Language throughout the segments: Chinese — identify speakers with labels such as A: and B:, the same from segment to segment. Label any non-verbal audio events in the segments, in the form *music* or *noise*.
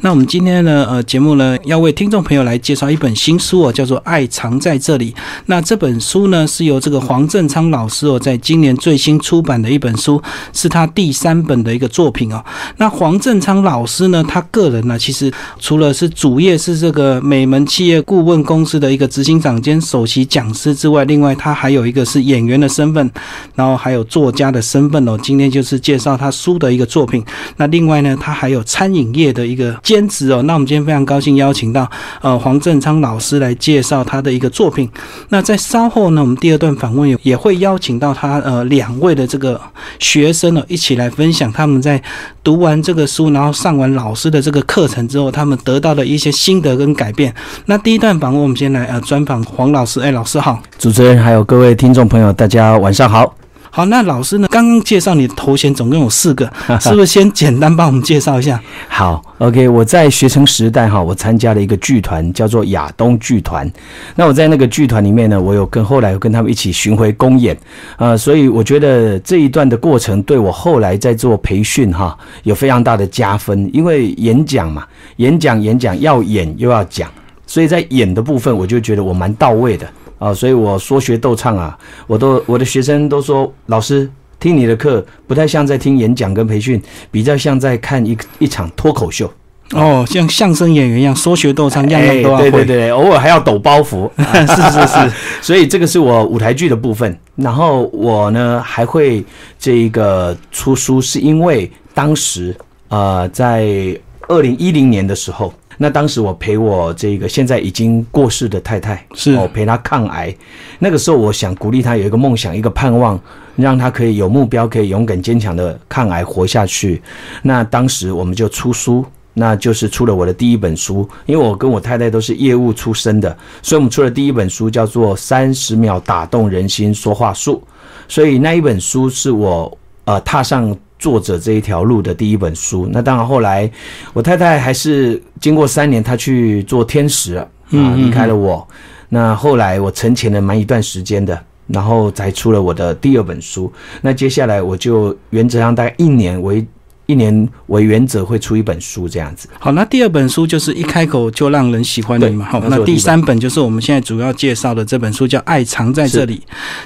A: 那我们今天呢，呃，节目呢要为听众朋友来介绍一本新书哦，叫做《爱藏在这里》。那这本书呢是由这个黄正昌老师哦，在今年最新出版的一本书，是他第三本的一个作品哦。那黄正昌老师呢，他个人呢，其实除了是主业是这个美门企业顾问公司的一个执行长兼首席讲师之外，另外他还有一个是演员的身份，然后还有作家的身份哦。今天就是介绍他书的一个作品。那另外呢，他还有餐饮业的一个。兼职哦，那我们今天非常高兴邀请到呃黄正昌老师来介绍他的一个作品。那在稍后呢，我们第二段访问也也会邀请到他呃两位的这个学生呢一起来分享他们在读完这个书，然后上完老师的这个课程之后，他们得到的一些心得跟改变。那第一段访问，我们先来呃专访黄老师。哎，老师好，
B: 主持人还有各位听众朋友，大家晚上好。
A: 好，那老师呢？刚刚介绍你的头衔总共有四个，*laughs* 是不是先简单帮我们介绍一下？
B: 好，OK，我在学生时代哈，我参加了一个剧团，叫做亚东剧团。那我在那个剧团里面呢，我有跟后来有跟他们一起巡回公演，呃，所以我觉得这一段的过程对我后来在做培训哈，有非常大的加分。因为演讲嘛，演讲演讲要演又要讲，所以在演的部分，我就觉得我蛮到位的。啊，所以我说学逗唱啊，我都我的学生都说，老师听你的课不太像在听演讲跟培训，比较像在看一一场脱口秀。
A: 哦，像相声演员一样说学逗唱，样样都要
B: 会。对对对，偶尔还要抖包袱。
A: 是是是，
B: 所以这个是我舞台剧的部分。然后我呢还会这个出书，是因为当时呃在二零一零年的时候。那当时我陪我这个现在已经过世的太太，
A: 是
B: 我陪她抗癌。那个时候，我想鼓励她有一个梦想，一个盼望，让她可以有目标，可以勇敢坚强的抗癌活下去。那当时我们就出书，那就是出了我的第一本书。因为我跟我太太都是业务出身的，所以我们出了第一本书叫做《三十秒打动人心说话术》。所以那一本书是我呃踏上。作者这一条路的第一本书，那当然后来我太太还是经过三年，她去做天使啊，离开了我。那后来我沉潜了蛮一段时间的，然后才出了我的第二本书。那接下来我就原则上大概一年为。一年为原则会出一本书这样子。
A: 好，那第二本书就是一开口就让人喜欢的嘛。好，那第三本就是我们现在主要介绍的这本书，叫《爱藏在这里》。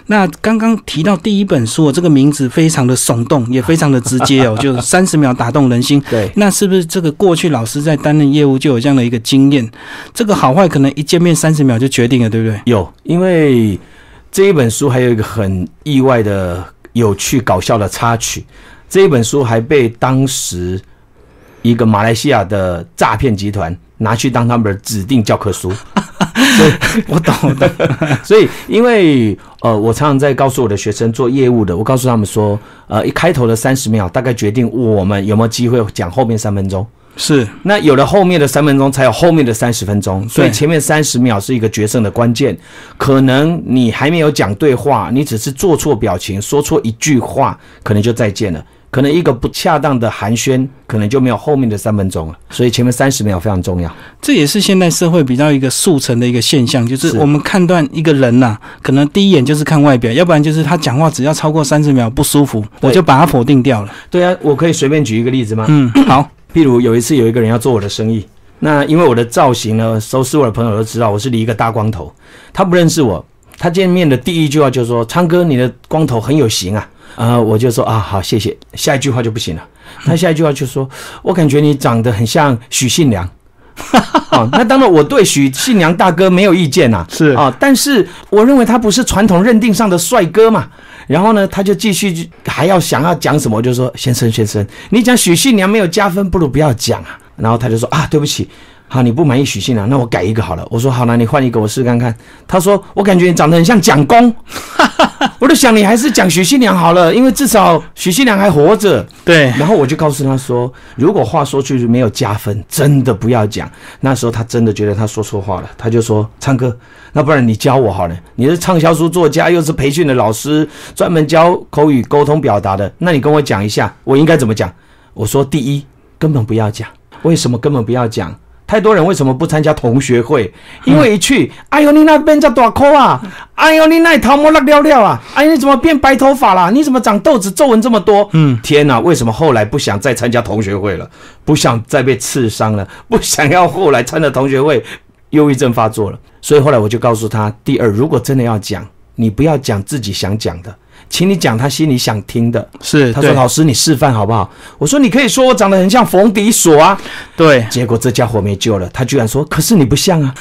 A: 那刚刚提到第一本书，这个名字非常的耸动，也非常的直接哦，*laughs* 就是三十秒打动人心。
B: 对，
A: 那是不是这个过去老师在担任业务就有这样的一个经验？这个好坏可能一见面三十秒就决定了，对不对？
B: 有，因为这一本书还有一个很意外的、有趣、搞笑的插曲。这一本书还被当时一个马来西亚的诈骗集团拿去当他们的指定教科书，所以
A: 我懂的。
B: 所以，*laughs* 因为呃，我常常在告诉我的学生做业务的，我告诉他们说，呃，一开头的三十秒大概决定我们有没有机会讲后面三分钟。
A: 是，
B: 那有了后面的三分钟，才有后面的三十分钟。所以前面三十秒是一个决胜的关键。可能你还没有讲对话，你只是做错表情，说错一句话，可能就再见了。可能一个不恰当的寒暄，可能就没有后面的三分钟了。所以前面三十秒非常重要。
A: 这也是现代社会比较一个速成的一个现象，就是我们判断一个人呐，可能第一眼就是看外表，要不然就是他讲话只要超过三十秒不舒服，我就把他否定掉了。
B: 对啊，我可以随便举一个例子吗？
A: 嗯，好。
B: 譬如有一次有一个人要做我的生意，那因为我的造型呢，熟悉我的朋友都知道我是理一个大光头，他不认识我，他见面的第一句话就说：“昌哥，你的光头很有型啊。”啊，我就说啊，好，谢谢。下一句话就不行了。他下一句话就说：“我感觉你长得很像许信良。*laughs* ”哦，那当然，我对许信良大哥没有意见呐。
A: 是
B: 啊，但是我认为他不是传统认定上的帅哥嘛。然后呢，他就继续还要想要讲什么，就说：“先生，先生，你讲许信良没有加分，不如不要讲啊。”然后他就说：“啊，对不起。”好，你不满意许信良，那我改一个好了。我说好了，你换一个，我试看看。他说我感觉你长得很像蒋公，*laughs* 我就想你还是讲许新良好了，因为至少许新良还活着。
A: 对。
B: 然后我就告诉他说，如果话说出去没有加分，真的不要讲。那时候他真的觉得他说错话了，他就说唱歌，那不然你教我好了。你是畅销书作家，又是培训的老师，专门教口语沟通表达的，那你跟我讲一下，我应该怎么讲？我说第一，根本不要讲。为什么根本不要讲？太多人为什么不参加同学会？因为一去，哎呦，你那边叫大扣啊！哎呦，你那头毛那撩撩啊！哎，你怎么变白头发了？你怎么长痘子、皱纹这么多？嗯，天哪！为什么后来不想再参加同学会了？不想再被刺伤了？不想要后来参加同学会，忧郁症发作了？所以后来我就告诉他：第二，如果真的要讲，你不要讲自己想讲的。请你讲他心里想听的，
A: 是
B: 他说老师你示范好不好？我说你可以说我长得很像冯迪索啊，
A: 对，
B: 结果这家伙没救了，他居然说可是你不像啊，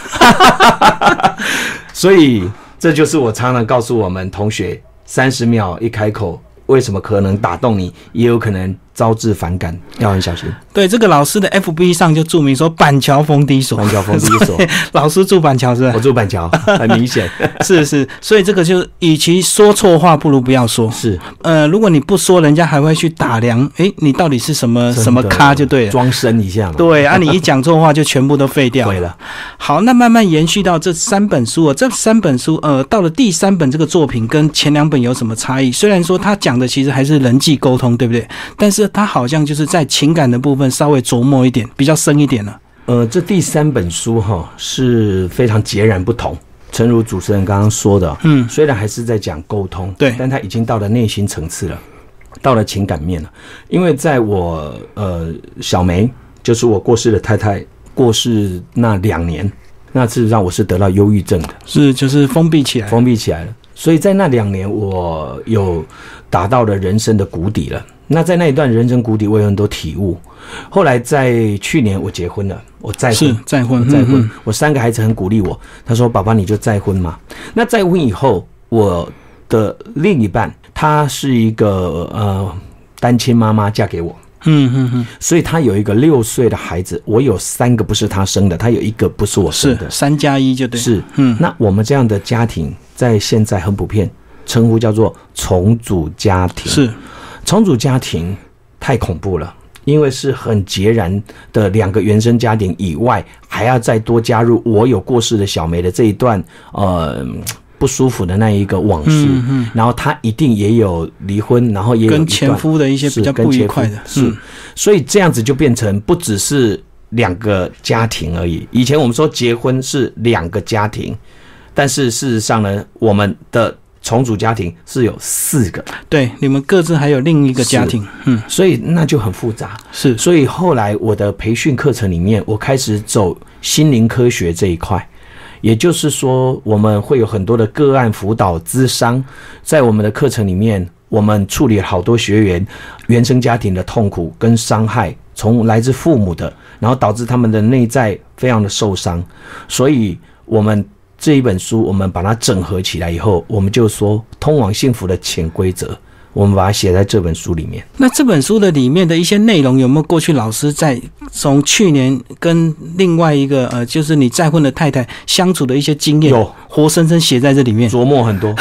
B: *laughs* 所以这就是我常常告诉我们同学，三十秒一开口，为什么可能打动你，也有可能。招致反感，要很小心。
A: 对，这个老师的 FB 上就注明说板桥逢低所，
B: 板桥逢低所，*laughs*
A: 老师住板桥是吧？
B: 我住板桥，*laughs* 很明显，
A: 是是。所以这个就，与其说错话，不如不要说。
B: 是，
A: 呃，如果你不说，人家还会去打量，哎，你到底是什么什么咖就对了，
B: 装深一下嘛。
A: 对啊，你一讲错话就全部都废掉
B: 了。*laughs*
A: 好，那慢慢延续到这三本书啊，这三本书，呃，到了第三本这个作品跟前两本有什么差异？虽然说他讲的其实还是人际沟通，对不对？但是他好像就是在情感的部分稍微琢磨一点，比较深一点了。
B: 呃，这第三本书哈是非常截然不同。诚如主持人刚刚说的，嗯，虽然还是在讲沟通，
A: 对，
B: 但他已经到了内心层次了，到了情感面了。因为在我呃小梅，就是我过世的太太过世那两年，那事实上我是得到忧郁症的，
A: 是就是封闭起来，
B: 封闭起来了。所以在那两年，我有达到了人生的谷底了。那在那一段人生谷底，我有很多体悟。后来在去年，我结婚了，我再婚，
A: 再婚，
B: 再婚。我三个孩子很鼓励我，他说：“爸爸，你就再婚嘛。”那再婚以后，我的另一半她是一个呃单亲妈妈，嫁给我。嗯嗯嗯。所以她有一个六岁的孩子，我有三个不是她生的，她有一个不是我生的，
A: 三加一就对。
B: 是，嗯。那我们这样的家庭在现在很普遍，称呼叫做重组家庭。
A: 是。
B: 重组家庭太恐怖了，因为是很截然的两个原生家庭以外，还要再多加入我有过世的小梅的这一段呃不舒服的那一个往事，然后他一定也有离婚，然后也有
A: 跟前夫的一些比较不愉快的，
B: 是，所以这样子就变成不只是两个家庭而已。以前我们说结婚是两个家庭，但是事实上呢，我们的。重组家庭是有四个，
A: 对，你们各自还有另一个家庭，
B: 嗯，所以那就很复杂，
A: 是，
B: 所以后来我的培训课程里面，我开始走心灵科学这一块，也就是说，我们会有很多的个案辅导、咨商，在我们的课程里面，我们处理好多学员原生家庭的痛苦跟伤害，从来自父母的，然后导致他们的内在非常的受伤，所以我们。这一本书，我们把它整合起来以后，我们就说通往幸福的潜规则，我们把它写在这本书里面。
A: 那这本书的里面的一些内容，有没有过去老师在从去年跟另外一个呃，就是你再婚的太太相处的一些经验，
B: 有
A: 活生生写在这里面，
B: 琢磨很多，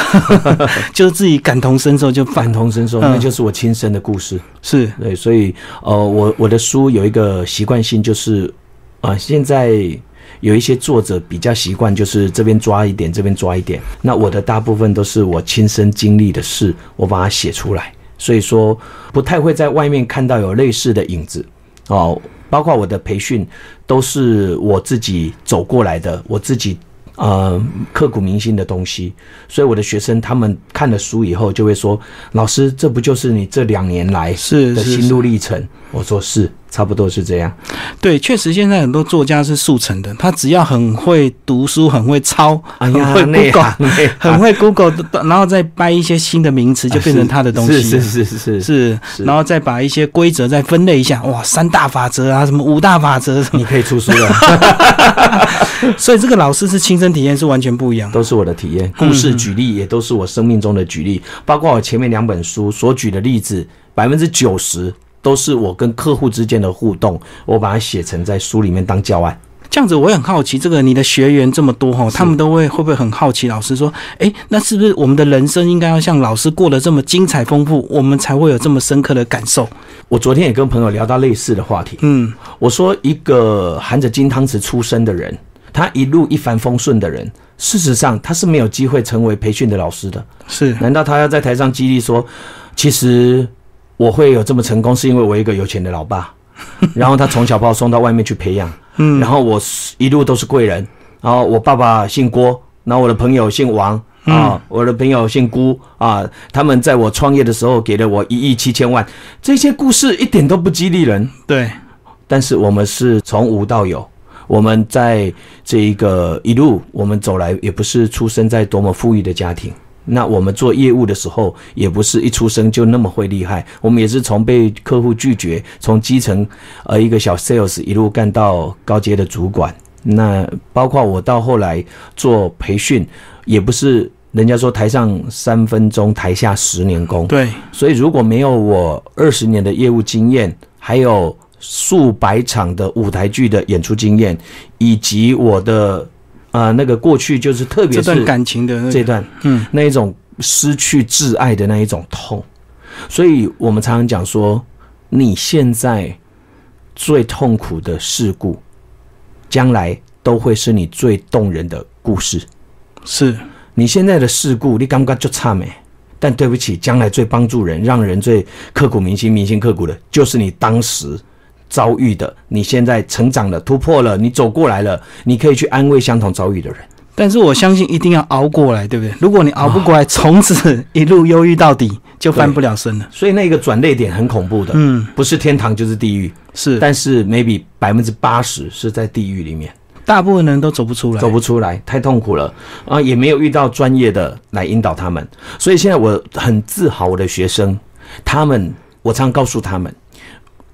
B: *laughs*
A: 就是自己感同身受，就
B: 感同身受，那就是我亲身的故事。
A: 是
B: 对，所以呃，我我的书有一个习惯性，就是啊，现在。有一些作者比较习惯，就是这边抓一点，这边抓一点。那我的大部分都是我亲身经历的事，我把它写出来，所以说不太会在外面看到有类似的影子哦。包括我的培训，都是我自己走过来的，我自己呃刻骨铭心的东西。所以我的学生他们看了书以后，就会说：“老师，这不就是你这两年来
A: 是
B: 的心路历程？”我说：“是。”差不多是这样，
A: 对，确实现在很多作家是速成的，他只要很会读书，很会抄，很会 Google，很会 Google，然后再掰一些新的名词，就变成他的东西。
B: 是是是是
A: 是，然后再把一些规则再分类一下，哇，三大法则啊，什么五大法则，
B: 你可以出书了。*laughs*
A: 所以这个老师是亲身体验是完全不一样，
B: 都是我的体验，故事举例也都是我生命中的举例，包括我前面两本书所举的例子，百分之九十。都是我跟客户之间的互动，我把它写成在书里面当教案。
A: 这样子，我也很好奇，这个你的学员这么多哈，他们都会会不会很好奇？老师说，哎，那是不是我们的人生应该要像老师过得这么精彩丰富，我们才会有这么深刻的感受？
B: 我昨天也跟朋友聊到类似的话题。嗯，我说一个含着金汤匙出生的人，他一路一帆风顺的人，事实上他是没有机会成为培训的老师的。
A: 是？
B: 难道他要在台上激励说，其实？我会有这么成功，是因为我一个有钱的老爸，*laughs* 然后他从小把我送到外面去培养，
A: 嗯，
B: 然后我是一路都是贵人，然后我爸爸姓郭，然后我的朋友姓王啊，我的朋友姓辜啊，他们在我创业的时候给了我一亿七千万，这些故事一点都不激励人，
A: 对，
B: 但是我们是从无到有，我们在这一个一路我们走来，也不是出生在多么富裕的家庭。那我们做业务的时候，也不是一出生就那么会厉害，我们也是从被客户拒绝，从基层呃一个小 sales 一路干到高阶的主管。那包括我到后来做培训，也不是人家说台上三分钟，台下十年功。
A: 对，
B: 所以如果没有我二十年的业务经验，还有数百场的舞台剧的演出经验，以及我的呃那个过去就是特别是
A: 这段感情的那个，
B: 这段
A: 嗯，
B: 那一种失去挚爱的那一种痛，所以我们常常讲说，你现在最痛苦的事故，将来都会是你最动人的故事。
A: 是，
B: 你现在的事故，你刚刚就差没？但对不起，将来最帮助人、让人最刻骨铭心、铭心刻骨的，就是你当时遭遇的。你现在成长了、突破了，你走过来了，你可以去安慰相同遭遇的人。
A: 但是我相信一定要熬过来，对不对？如果你熬不过来，从此一路忧郁到底，就翻不了身了。
B: 所以那个转泪点很恐怖的，
A: 嗯，
B: 不是天堂就是地狱。
A: 是，
B: 但是 maybe 百分之八十是在地狱里面，
A: 大部分人都走不出来，
B: 走不出来，太痛苦了啊！也没有遇到专业的来引导他们，所以现在我很自豪我的学生，他们我常告诉他们，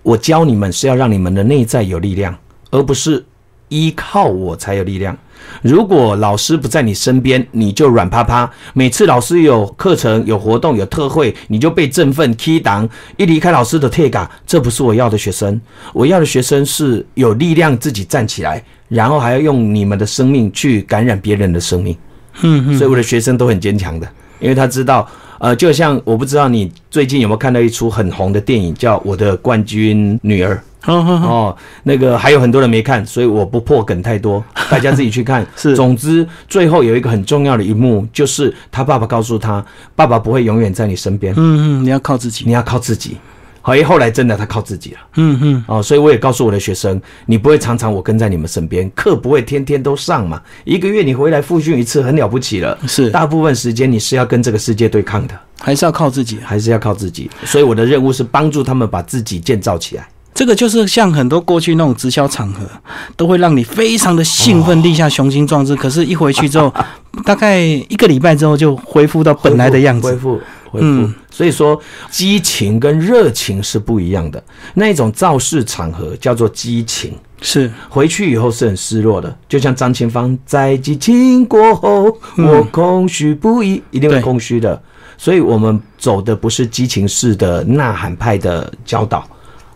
B: 我教你们是要让你们的内在有力量，而不是依靠我才有力量。如果老师不在你身边，你就软趴趴。每次老师有课程、有活动、有特惠，你就被振奋、key 档。一离开老师的 take，这不是我要的学生。我要的学生是有力量自己站起来，然后还要用你们的生命去感染别人的生命。
A: 嗯嗯，
B: 所以我的学生都很坚强的，因为他知道，呃，就像我不知道你最近有没有看到一出很红的电影，叫《我的冠军女儿》。哦，那个还有很多人没看，所以我不破梗太多，*laughs* 大家自己去看。
A: 是
B: 总之最后有一个很重要的一幕，就是他爸爸告诉他，爸爸不会永远在你身边，
A: 嗯嗯，你要靠自己，
B: 你要靠自己。好，后来真的他靠自己了。
A: 嗯嗯，
B: 哦，所以我也告诉我的学生，你不会常常我跟在你们身边，课不会天天都上嘛，一个月你回来复训一次很了不起了。
A: 是，
B: 大部分时间你是要跟这个世界对抗的，
A: 还是要靠自己。
B: 还是要靠自己。所以我的任务是帮助他们把自己建造起来。
A: 这个就是像很多过去那种直销场合，都会让你非常的兴奋，立下雄心壮志。可是，一回去之后，*laughs* 大概一个礼拜之后就恢复到本来的样子。
B: 恢复恢复。
A: 嗯
B: 所以说，激情跟热情是不一样的。那一种造势场合叫做激情，
A: 是，
B: 回去以后是很失落的。就像张清芳在激情过后，
A: 嗯
B: 我空虚不已，一定会空虚的。所以我们走的不是激情式的呐喊派的教导，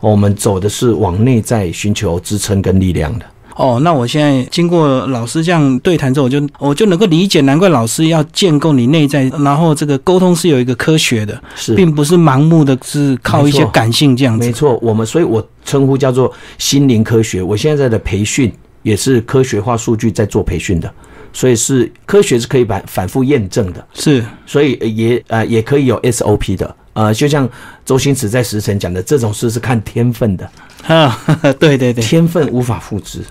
B: 我们走的是往内在寻求支撑跟力量的。
A: 哦，那我现在经过老师这样对谈之后，我就我就能够理解，难怪老师要建构你内在，然后这个沟通是有一个科学的，
B: 是
A: 并不是盲目的，是靠一些感性这样子。
B: 没错，我们所以，我称呼叫做心灵科学。我现在的培训也是科学化数据在做培训的，所以是科学是可以反反复验证的，
A: 是，
B: 所以呃也呃也可以有 SOP 的。呃，就像周星驰在《时辰》讲的，这种事是看天分的，
A: 啊，*laughs* 对对对，
B: 天分无法复制，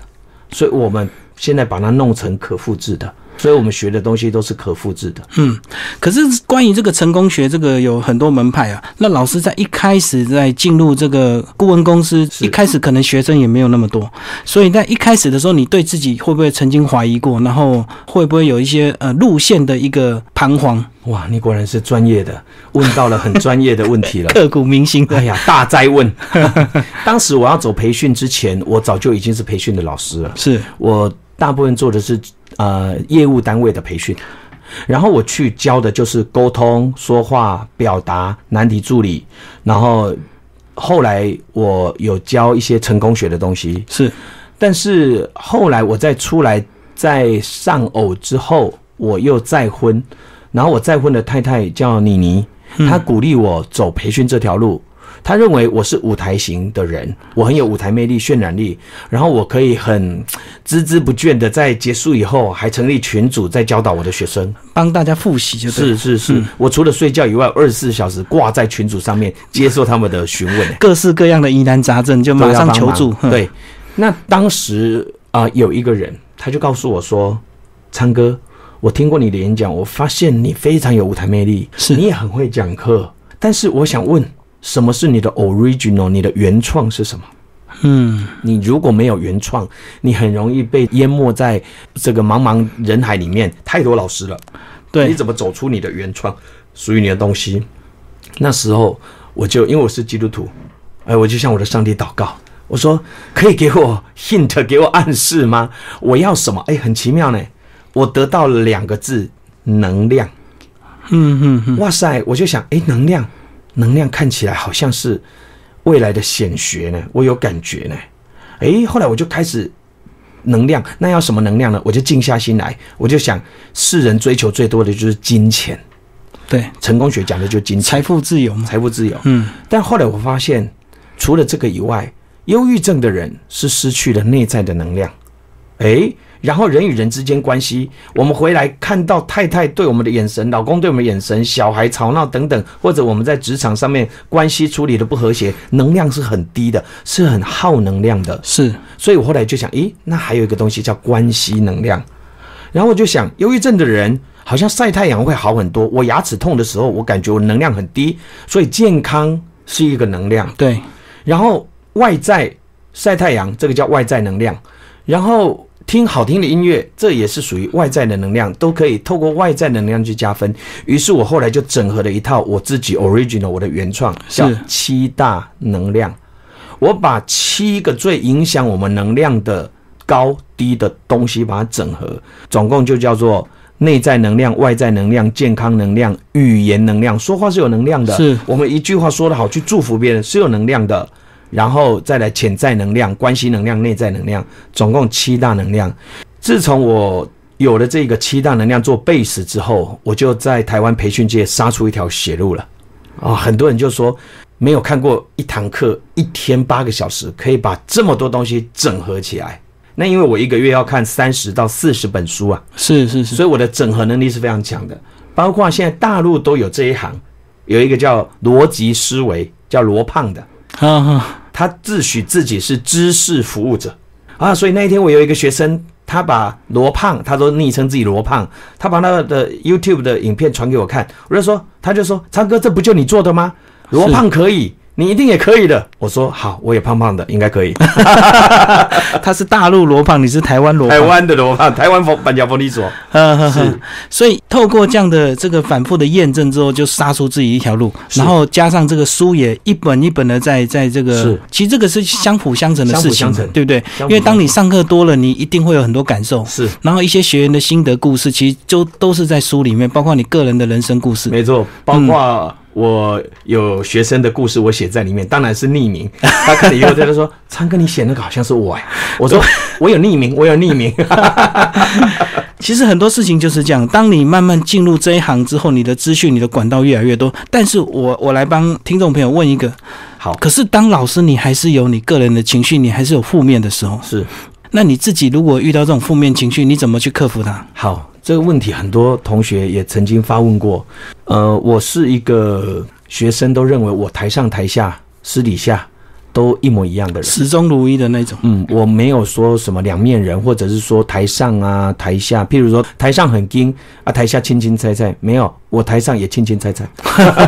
B: 所以我们现在把它弄成可复制的，所以我们学的东西都是可复制的。
A: 嗯。可是关于这个成功学，这个有很多门派啊。那老师在一开始在进入这个顾问公司，一开始可能学生也没有那么多，所以在一开始的时候，你对自己会不会曾经怀疑过？然后会不会有一些呃路线的一个彷徨？
B: 哇，你果然是专业的，问到了很专业的问题了。*laughs*
A: 刻骨铭心
B: 哎呀，大灾问！*laughs* 当时我要走培训之前，我早就已经是培训的老师了。
A: 是
B: 我大部分做的是呃业务单位的培训，然后我去教的就是沟通、说话、表达、难题助理，然后后来我有教一些成功学的东西，
A: 是，
B: 但是后来我再出来在上偶之后，我又再婚，然后我再婚的太太叫妮妮，她鼓励我走培训这条路。她认为我是舞台型的人，我很有舞台魅力、渲染力，然后我可以很孜孜不倦的在结束以后还成立群组，在教导我的学生。
A: 帮大家复习就。
B: 是是是，我除了睡觉以外，二十四小时挂在群组上面 *laughs* 接受他们的询问。
A: 各式各样的疑难杂症就马上求助。
B: 对，那当时啊、有一个人他就告诉我说：“昌哥，我听过你的演讲，我发现你非常有舞台魅力，
A: 是
B: 你也很会讲课。但是我想问，什么是你的 original？你的原创是什么？
A: 嗯，
B: 你如果没有原创，你很容易被淹没在这个茫茫人海里面，太多老师了。
A: 对你，
B: 怎么走出你的原创，属于你的东西？那时候我就因为我是基督徒，哎，我就向我的上帝祷告，我说可以给我 hint，给我暗示吗？我要什么？哎，很奇妙呢，我得到了两个字：能量。
A: 嗯嗯嗯，
B: 哇塞，我就想，哎，能量，能量看起来好像是未来的显学呢，我有感觉呢。诶，后来我就开始能量，那要什么能量呢？我就静下心来，我就想，世人追求最多的就是金钱，
A: 对，
B: 成功学讲的就是金钱，
A: 财富自由嘛，
B: 财富自由。
A: 嗯，
B: 但后来我发现，除了这个以外，忧郁症的人是失去了内在的能量。诶，然后人与人之间关系，我们回来看到太太对我们的眼神，老公对我们的眼神，小孩吵闹等等，或者我们在职场上面关系处理的不和谐，能量是很低的，是很耗能量的。
A: 是，
B: 所以我后来就想，咦，那还有一个东西叫关系能量。然后我就想，忧郁症的人好像晒太阳会好很多。我牙齿痛的时候，我感觉我能量很低，所以健康是一个能量。
A: 对，
B: 然后外在晒太阳，这个叫外在能量。然后听好听的音乐，这也是属于外在的能量，都可以透过外在能量去加分。于是我后来就整合了一套我自己 original 我的原创，叫七大能量。我把七个最影响我们能量的高低的东西把它整合，总共就叫做内在能量、外在能量、健康能量、语言能量。说话是有能量的，
A: 是
B: 我们一句话说得好，去祝福别人是有能量的。然后再来潜在能量、关系能量、内在能量，总共七大能量。自从我有了这个七大能量做 base 之后，我就在台湾培训界杀出一条血路了。啊、很多人就说没有看过一堂课一天八个小时可以把这么多东西整合起来。那因为我一个月要看三十到四十本书啊，
A: 是是是，
B: 所以我的整合能力是非常强的。包括现在大陆都有这一行，有一个叫逻辑思维，叫罗胖的，
A: 哈哈，
B: 他自诩自己是知识服务者啊。所以那一天我有一个学生，他把罗胖，他都昵称自己罗胖，他把那个的 YouTube 的影片传给我看，我就说，他就说，昌哥，这不就你做的吗？罗胖可以。你一定也可以的，我说好，我也胖胖的，应该可以。*laughs*
A: 他是大陆罗胖，你是台湾罗胖，
B: 台湾的罗胖，台湾佛板桥佛利所，
A: 呵呵呵。
B: 是，
A: 所以透过这样的这个反复的验证之后，就杀出自己一条路，然后加上这个书也一本一本的在在这个
B: 是，
A: 其实这个是相辅相成的事情
B: 相相
A: 对不对？因为当你上课多了，你一定会有很多感受，
B: 是。
A: 然后一些学员的心得故事，其实就都是在书里面，包括你个人的人生故事。
B: 没错，包括我有学生的故事，我写在里面，当然是匿名。*laughs* 他看了以后，他就说：“昌哥，你写那个好像是我哎。*laughs* ”我说：“我有匿名，我有匿名。*laughs*
A: 其实很多事情就是这样，当你慢慢进入这一行之后，你的资讯、你的管道越来越多。但是我我来帮听众朋友问一个，”
B: 好，
A: 可是当老师，你还是有你个人的情绪，你还是有负面的时候。
B: 是
A: 那你自己如果遇到这种负面情绪，你怎么去克服它？
B: 好，这个问题很多同学也曾经发问过。呃，我是一个学生，都认为我台上台下、私底下都一模一样的人。
A: 始终如一的那种。
B: 嗯，我没有说什么两面人，或者是说台上啊、台下，譬如说台上很精啊，台下轻轻猜猜，没有，我台上也轻轻猜猜，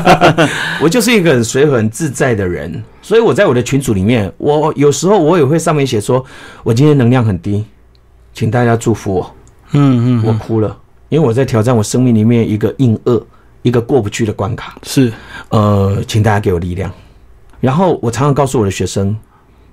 B: *laughs* 我就是一个很随和、很自在的人。所以我在我的群组里面，我有时候我也会上面写说，我今天能量很低，请大家祝福我。
A: 嗯嗯，
B: 我哭了，因为我在挑战我生命里面一个硬恶，一个过不去的关卡。
A: 是
B: 呃，请大家给我力量。然后我常常告诉我的学生，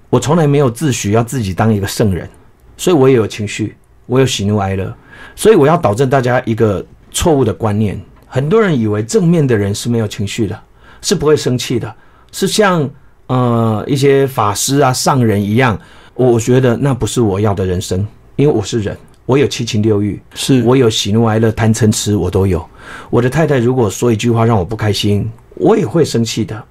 B: 我从来没有自诩要自己当一个圣人，所以我也有情绪，我有喜怒哀乐，所以我要导正大家一个错误的观念。很多人以为正面的人是没有情绪的，是不会生气的，是像呃一些法师啊、上人一样。我觉得那不是我要的人生，因为我是人，我有七情六欲，
A: 是，
B: 我有喜怒哀乐、贪嗔痴，我都有。我的太太如果说一句话让我不开心，我也会生气的。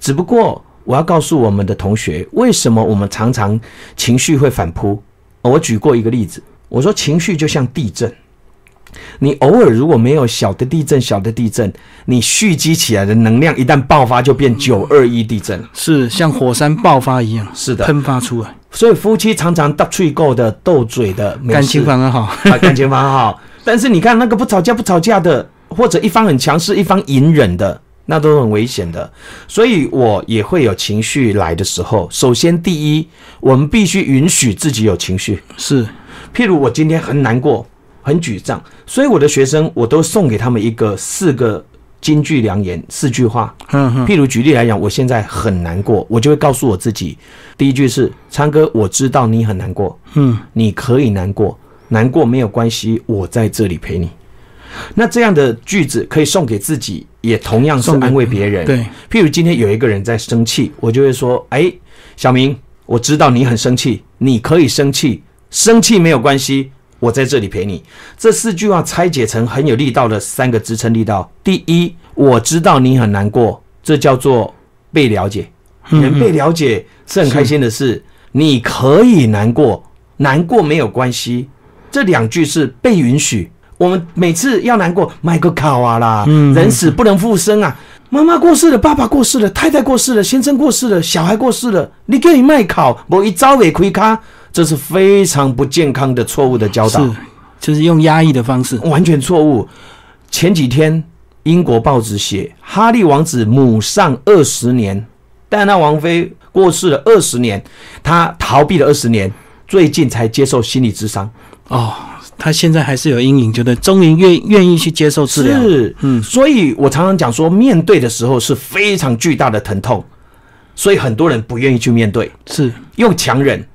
B: 只不过我要告诉我们的同学，为什么我们常常情绪会反扑？我举过一个例子，我说情绪就像地震，你偶尔如果没有小的地震、小的地震，你蓄积起来的能量一旦爆发，就变九二一地震了。
A: 是像火山爆发一样，
B: 是的，
A: 喷发出来。
B: 所以夫妻常常斗吹够的、斗嘴的，
A: 感情
B: 事
A: 反而好。
B: 啊，感情反而好。*laughs* 但是你看那个不吵架不吵架的，或者一方很强势，一方隐忍的，那都很危险的。所以我也会有情绪来的时候。首先，第一，我们必须允许自己有情绪。
A: 是，
B: 譬如我今天很难过、很沮丧，所以我的学生我都送给他们一个四个金句良言，四句话。
A: 嗯哼，
B: 譬如举例来讲，我现在很难过，我就会告诉我自己，第一句是：昌哥，我知道你很难过，
A: 嗯，
B: 你可以难过，难过没有关系，我在这里陪你。那这样的句子可以送给自己，也同样是安慰别人。
A: 对，
B: 譬如今天有一个人在生气，我就会说：“哎，小明，我知道你很生气，你可以生气，生气没有关系，我在这里陪你。”这四句话拆解成很有力道的三个支撑力道。第一，我知道你很难过，这叫做被了解。人被了解是很开心的事。你可以难过，难过没有关系。这两句是被允许。我们每次要难过，买个考啊啦，人死不能复生啊。妈妈过世了，爸爸过世了，太太过世了，先生过世了，小孩过世了，你可以卖考，我一朝也亏咖，这是非常不健康的错误的教导。
A: 是，就是用压抑的方式。
B: 完全错误。前几天英国报纸写，哈利王子母丧二十年，戴安娜王妃过世了二十年，他逃避了二十年，最近才接受心理咨商。
A: 哦，他现在还是有阴影，觉得终于愿愿意去接受治疗。
B: 是，嗯，所以我常常讲说，面对的时候是非常巨大的疼痛，所以很多人不愿意去面对，
A: 是，
B: 用强忍，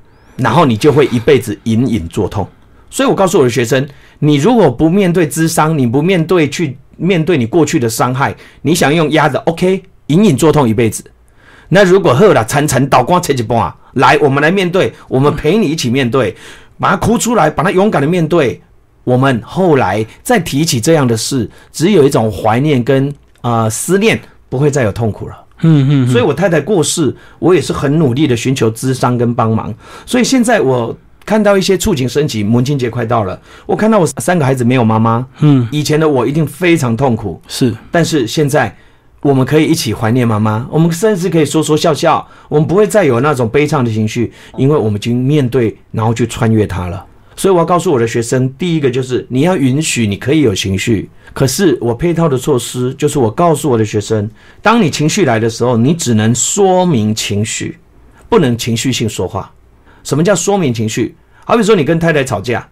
B: 然后你就会一辈子隐隐作痛。所以我告诉我的学生，你如果不面对智商，你不面对去面对你过去的伤害，你想用压的，OK，隐隐作痛一辈子。那如果后来层层倒光扯几波啊，来，我们来面对，我们陪你一起面对，把它哭出来，把它勇敢的面对。我们后来再提起这样的事，只有一种怀念跟啊、呃思念，不会再有痛苦了。
A: 嗯嗯，
B: 所以我太太过世，我也是很努力的寻求咨商跟帮忙。所以现在我看到一些触景生情，母亲节快到了，我看到我三个孩子没有妈妈，
A: 嗯，
B: 以前的我一定非常痛苦，
A: 是，
B: 但是现在我们可以一起怀念妈妈，我们甚至可以说说笑笑，我们不会再有那种悲伤的情绪，因为我们已经面对，然后去穿越它了。所以我要告诉我的学生，第一个就是你要允许你可以有情绪，可是我配套的措施就是我告诉我的学生，当你情绪来的时候，你只能说明情绪，不能情绪性说话。什么叫说明情绪？好比说你跟太太吵架，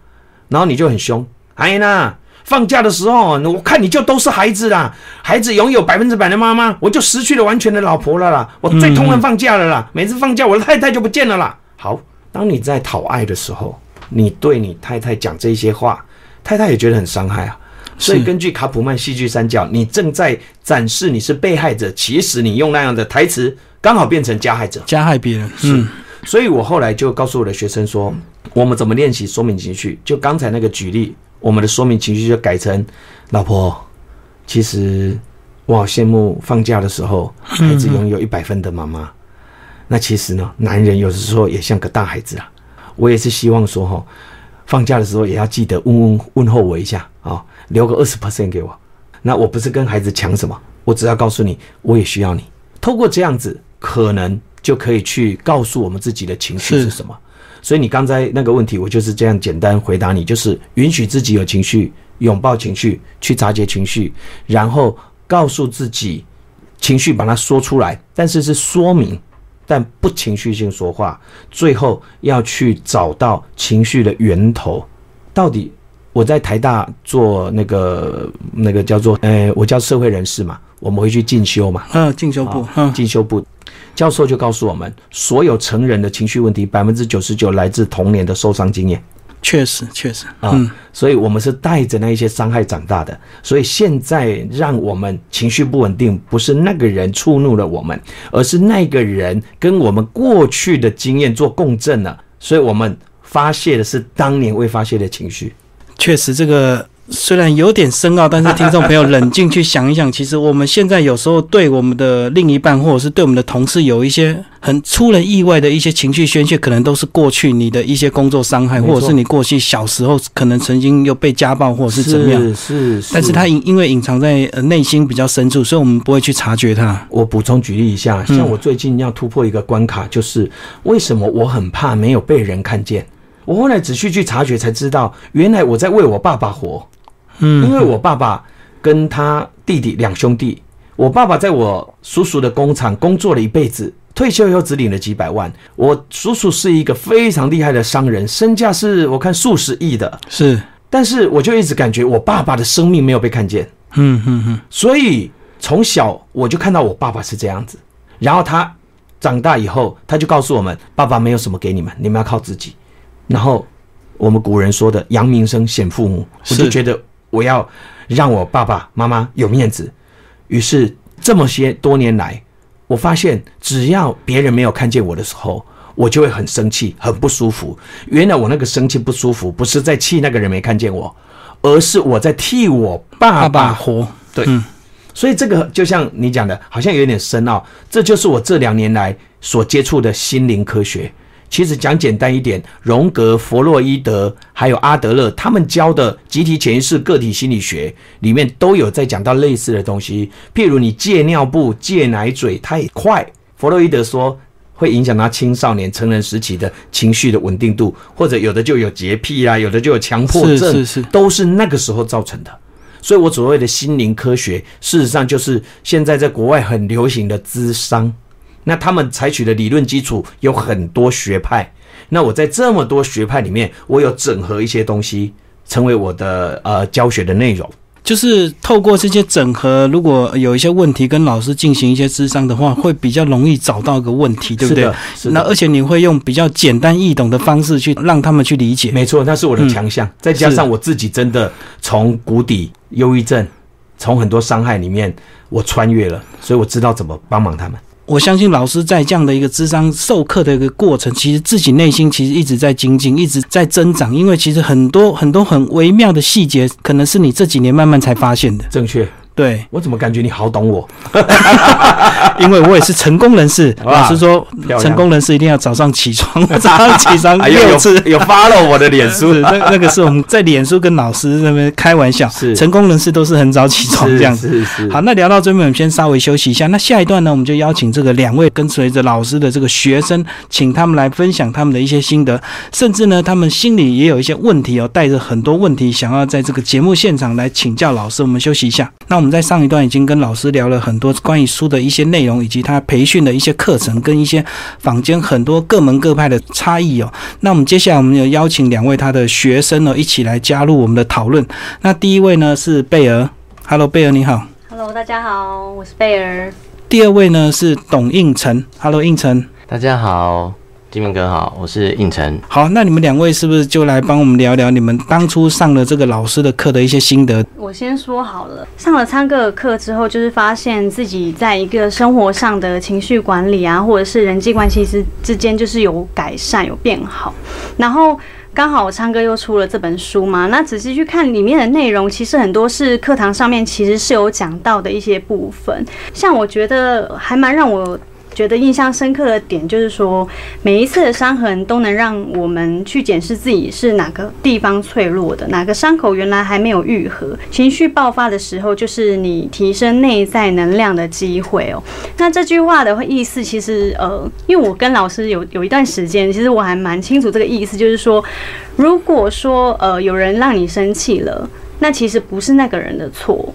B: 然后你就很凶，哎呀，放假的时候，我看你就都是孩子啦，孩子拥有百分之百的妈妈，我就失去了完全的老婆了啦，我最痛恨放假了啦，每次放假我的太太就不见了啦。好，当你在讨爱的时候，你对你太太讲这些话，太太也觉得很伤害啊。所以根据卡普曼戏剧三角，你正在展示你是被害者，其实你用那样的台词，刚好变成加害者。
A: 加害别人。嗯，
B: 所以我后来就告诉我的学生说，我们怎么练习说明情绪？就刚才那个举例，我们的说明情绪就改成：老婆，其实我好羡慕放假的时候，孩子拥有一百分的妈妈。那其实呢，男人有的时候也像个大孩子啊。我也是希望说哈，放假的时候也要记得问问问候我一下啊、留个二十 percent 给我。那我不是跟孩子抢什么，我只要告诉你，我也需要你。透过这样子，可能就可以去告诉我们自己的情绪
A: 是
B: 是什么。所以你刚才那个问题，我就是这样简单回答你，就是允许自己有情绪，拥抱情绪，去察觉情绪，然后告诉自己情绪，把它说出来，但是是说明，但不情绪性说话。最后要去找到情绪的源头，到底我在台大做那个那个叫做呃，我叫社会人士嘛，我们会去进修嘛，
A: 嗯，进修部，嗯，
B: 进修部。教授就告诉我们，所有成人的情绪问题，百分之九十九来自童年的受伤经验
A: 确实确实，
B: 啊、
A: 嗯，
B: 所以我们是带着那一些伤害长大的。所以现在让我们情绪不稳定，不是那个人触怒了我们，而是那个人跟我们过去的经验做共振了，所以我们发泄的是当年未发泄的情绪。
A: 确实这个虽然有点深奥，但是听众朋友冷静去想一想，其实我们现在有时候对我们的另一半，或者是对我们的同事，有一些很出人意外的一些情绪宣泄，可能都是过去你的一些工作伤害，或者是你过去小时候可能曾经又被家暴，或者是怎么样。
B: 是是，
A: 但是他因因为隐藏在呃内心比较深处，所以我们不会去察觉它。
B: 我补充举例一下，
A: 嗯
B: 像我最近要突破一个关卡，就是为什么我很怕没有被人看见。我后来仔细去察觉，才知道原来我在为我爸爸活。
A: 嗯
B: 因为我爸爸跟他弟弟两兄弟，我爸爸在我叔叔的工厂工作了一辈子，退休以后只领了几百万。我叔叔是一个非常厉害的商人，身价是我看数十亿的，
A: 是，
B: 但是我就一直感觉我爸爸的生命没有被看见。
A: 嗯嗯嗯，
B: 所以从小我就看到我爸爸是这样子，然后他长大以后，他就告诉我们，爸爸没有什么给你们，你们要靠自己。然后我们古人说的“扬名声显父母”，我就觉得我要让我爸爸妈妈有面子。于是这么些多年来，我发现只要别人没有看见我的时候，我就会很生气，很不舒服。原来我那个生气不舒服，不是在气那个人没看见我，而是我在替我爸
A: 爸活，
B: 对，
A: 嗯
B: 所以这个就像你讲的，好像有点深奥。这就是我这两年来所接触的心灵科学。其实讲简单一点，荣格、弗洛伊德还有阿德勒他们教的集体潜意识、个体心理学里面都有在讲到类似的东西。譬如你戒尿布、戒奶嘴太快，弗洛伊德说会影响他青少年、成人时期的情绪的稳定度，或者有的就有洁癖啦，有的就有强迫
A: 是
B: 症，
A: 是是
B: 都是那个时候造成的。所以我所谓的心灵科学，事实上就是现在在国外很流行的智商。那他们采取的理论基础有很多学派。那我在这么多学派里面，我有整合一些东西，成为我的呃教学的内容。
A: 就是透过这些整合，如果有一些问题跟老师进行一些咨商的话，会比较容易找到一个问题，对不对那而且你会用比较简单易懂的方式去让他们去理解。
B: 没错，那是我的强项。再加上我自己真的从谷底、忧郁症，从很多伤害里面我穿越了，所以我知道怎么帮忙他们。
A: 我相信老师在这样的一个智商授课的一个过程，其实自己内心其实一直在精进，一直在增长。因为其实很多很多很微妙的细节，可能是你这几年慢慢才发现的。
B: 正确，
A: 对，
B: 我怎么感觉你好懂我？*laughs*
A: 因为我也是成功人士。*laughs* 老师说成功人士一定要早上起床，早上起床 *laughs*
B: 哎呦，有
A: 六次。
B: 有 follow 我的脸书，
A: 那那个是我们在脸书跟老师那边开玩笑，
B: 是
A: 成功人士都是很早起床这样子。
B: 是是，
A: 好，那聊到这边，我们先稍微休息一下。那下一段呢，我们就邀请这个两位跟随着老师的这个学生，请他们来分享他们的一些心得，甚至呢，他们心里也有一些问题哦，带着很多问题想要在这个节目现场来请教老师。我们休息一下。那我们在上一段已经跟老师聊了很多关于书的一些内容，以及他培训的一些课程跟一些坊间很多各门各派的差异哦。那我们接下来我们有邀请两位他的学生呢，一起来加入我们的讨论。那第一位呢是贝儿，Hello，贝儿你好。
C: Hello，大家好，我是贝儿。
A: 第二位呢是董应成，Hello，应成。
D: 大家好，金明哥好，我是应成。
A: 好，那你们两位是不是就来帮我们聊聊你们当初上了这个老师的课的一些心得？
C: 我先说好了，上了昌哥的课之后，就是发现自己在一个生活上的情绪管理啊，或者是人际关系之之间，就是有改善、有变好。然后刚好我昌哥又出了这本书嘛，那仔细去看里面的内容，其实很多是课堂上面其实是有讲到的一些部分。像我觉得还蛮让我。觉得印象深刻的点就是说，每一次的伤痕都能让我们去检视自己是哪个地方脆弱的，哪个伤口原来还没有愈合。情绪爆发的时候，就是你提升内在能量的机会哦。那这句话的意思，其实呃，因为我跟老师有有一段时间，其实我还蛮清楚这个意思，就是说，如果说呃有人让你生气了，那其实不是那个人的错，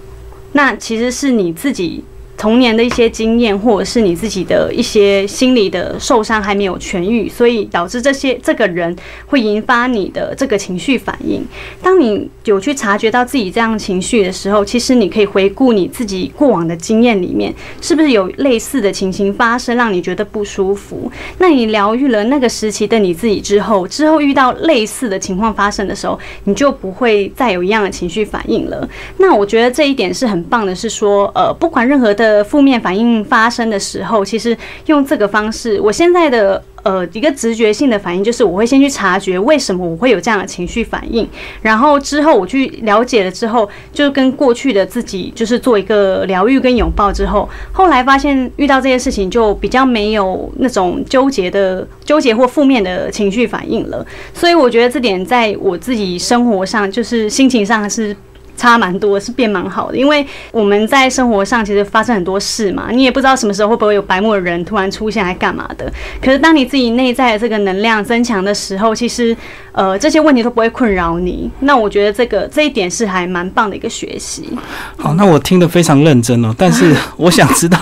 C: 那其实是你自己。童年的一些经验，或者是你自己的一些心理的受伤还没有痊愈，所以导致这些这个人会引发你的这个情绪反应。当你有去察觉到自己这样情绪的时候，其实你可以回顾你自己过往的经验里面，是不是有类似的情形发生，让你觉得不舒服？那你疗愈了那个时期的你自己之后，之后遇到类似的情况发生的时候，你就不会再有一样的情绪反应了。那我觉得这一点是很棒的，是说，呃，不管任何的的负面反应发生的时候，其实用这个方式，我现在的呃一个直觉性的反应就是，我会先去察觉为什么我会有这样的情绪反应，然后之后我去了解了之后，就跟过去的自己就是做一个疗愈跟拥抱之后，后来发现遇到这些事情就比较没有那种纠结的纠结或负面的情绪反应了，所以我觉得这点在我自己生活上就是心情上是。差蛮多，是变蛮好的，因为我们在生活上其实发生很多事嘛，你也不知道什么时候会不会有白目的人突然出现来干嘛的。可是当你自己内在的这个能量增强的时候，其实呃这些问题都不会困扰你。那我觉得这个这一点是还蛮棒的一个学习。
A: 好，那我听得非常认真哦，但是我想知道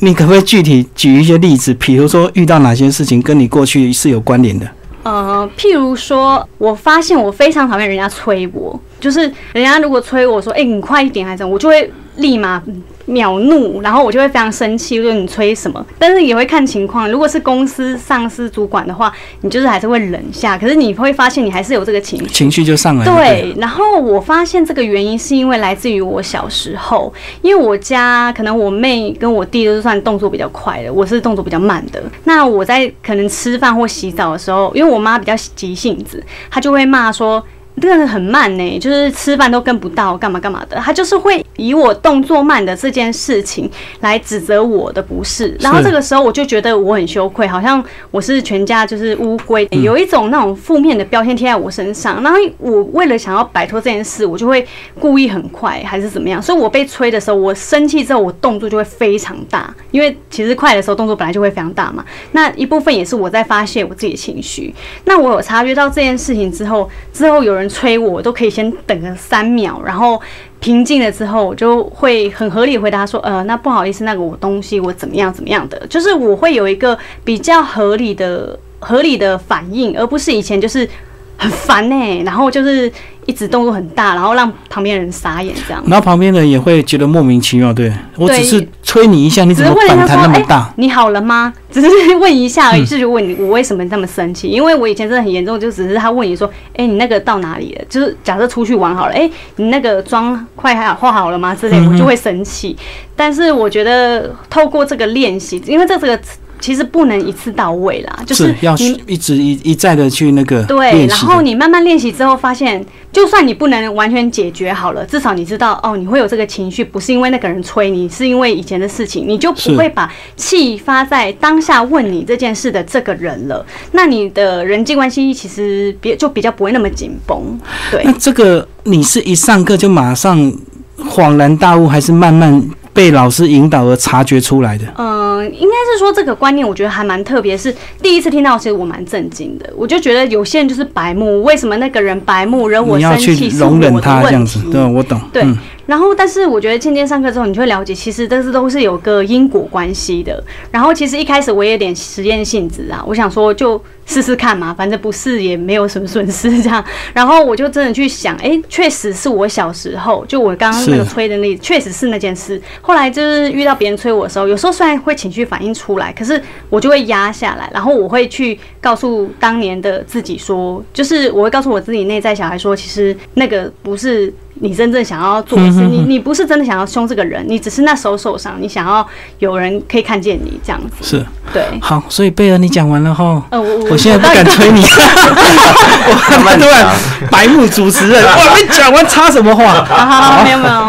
A: 你可不可以具体举一些例子，比如说遇到哪些事情跟你过去是有关联的？
C: 呃，譬如说，我发现我非常讨厌人家催我，就是人家如果催我说，哎，你快一点还是怎么，我就会立马。秒怒，然后我就会非常生气，说你催什么？但是也会看情况，如果是公司上司主管的话，你就是还是会忍下。可是你会发现，你还是有这个情绪，
A: 情绪就上来。
C: 对，然后我发现这个原因是因为来自于我小时候，因为我家可能我妹跟我弟都是算动作比较快的，我是动作比较慢的。那我在可能吃饭或洗澡的时候，因为我妈比较急性子，她就会骂说。真的很慢呢，就是吃饭都跟不到，干嘛干嘛的。他就是会以我动作慢的这件事情来指责我的不是，然后这个时候我就觉得我很羞愧，好像我是全家就是乌龟，有一种那种负面的标签贴在我身上。然后我为了想要摆脱这件事，我就会故意很快还是怎么样。所以我被催的时候，我生气之后，我动作就会非常大，因为其实快的时候动作本来就会非常大嘛。那一部分也是我在发泄我自己的情绪。那我有察觉到这件事情之后，之后有人。催我都可以先等个三秒，然后平静了之后，我就会很合理回答说，呃，那不好意思，那个我东西我怎么样怎么样的，就是我会有一个比较合理的合理的反应，而不是以前就是很烦呢，然后就是。一直动作很大，然后让旁边人傻眼这样。
A: 然后旁边人也会觉得莫名其妙，对我只是催你一下，你怎么反弹那么大？
C: 你好了吗？只是问一下而已，就问你我为什么这么生气？因为我以前真的很严重，就只是他问你说，哎，你那个到哪里了？就是假设出去玩好了，哎，你那个妆快还好画好了吗？之类，我就会生气。但是我觉得透过这个练习，因为这这个。其实不能一次到位啦，就是
A: 要一直一一再的去那个
C: 对，然后你慢慢练习之后，发现就算你不能完全解决好了，至少你知道哦，你会有这个情绪，不是因为那个人催你，是因为以前的事情，你就不会把气发在当下问你这件事的这个人了。那你的人际关系其实别就比较不会那么紧绷。对，
A: 那这个你是一上课就马上恍然大悟，还是慢慢？被老师引导而察觉出来的，
C: 嗯，应该是说这个观念，我觉得还蛮特别。是第一次听到，其实我蛮震惊的。我就觉得有些人就是白目，为什么那个人白目惹我生气是我的问题？
A: 对，我懂。
C: 对。然后，但是我觉得渐渐上课之后，你就会了解，其实这是都是有个因果关系的。然后，其实一开始我也有点实验性质啊，我想说就试试看嘛，反正不试也没有什么损失这样。然后我就真的去想，哎，确实是我小时候，就我刚刚那个催的那，确实是那件事。后来就是遇到别人催我的时候，有时候虽然会你去反映出来，可是我就会压下来，然后我会去告诉当年的自己说，就是我会告诉我自己内在小孩说，其实那个不是。你真正想要做的事，你你不是真的想要凶这个人，你只是那时候受伤，你想要有人可以看见你这样子。
A: 是，
C: 对。
A: 好，所以贝尔你讲完了哈，
C: 呃，我
A: 我现在不敢催你，*laughs* 我突然白目主持人，*laughs* 我没讲完插什么话？
C: 好好，没有没有。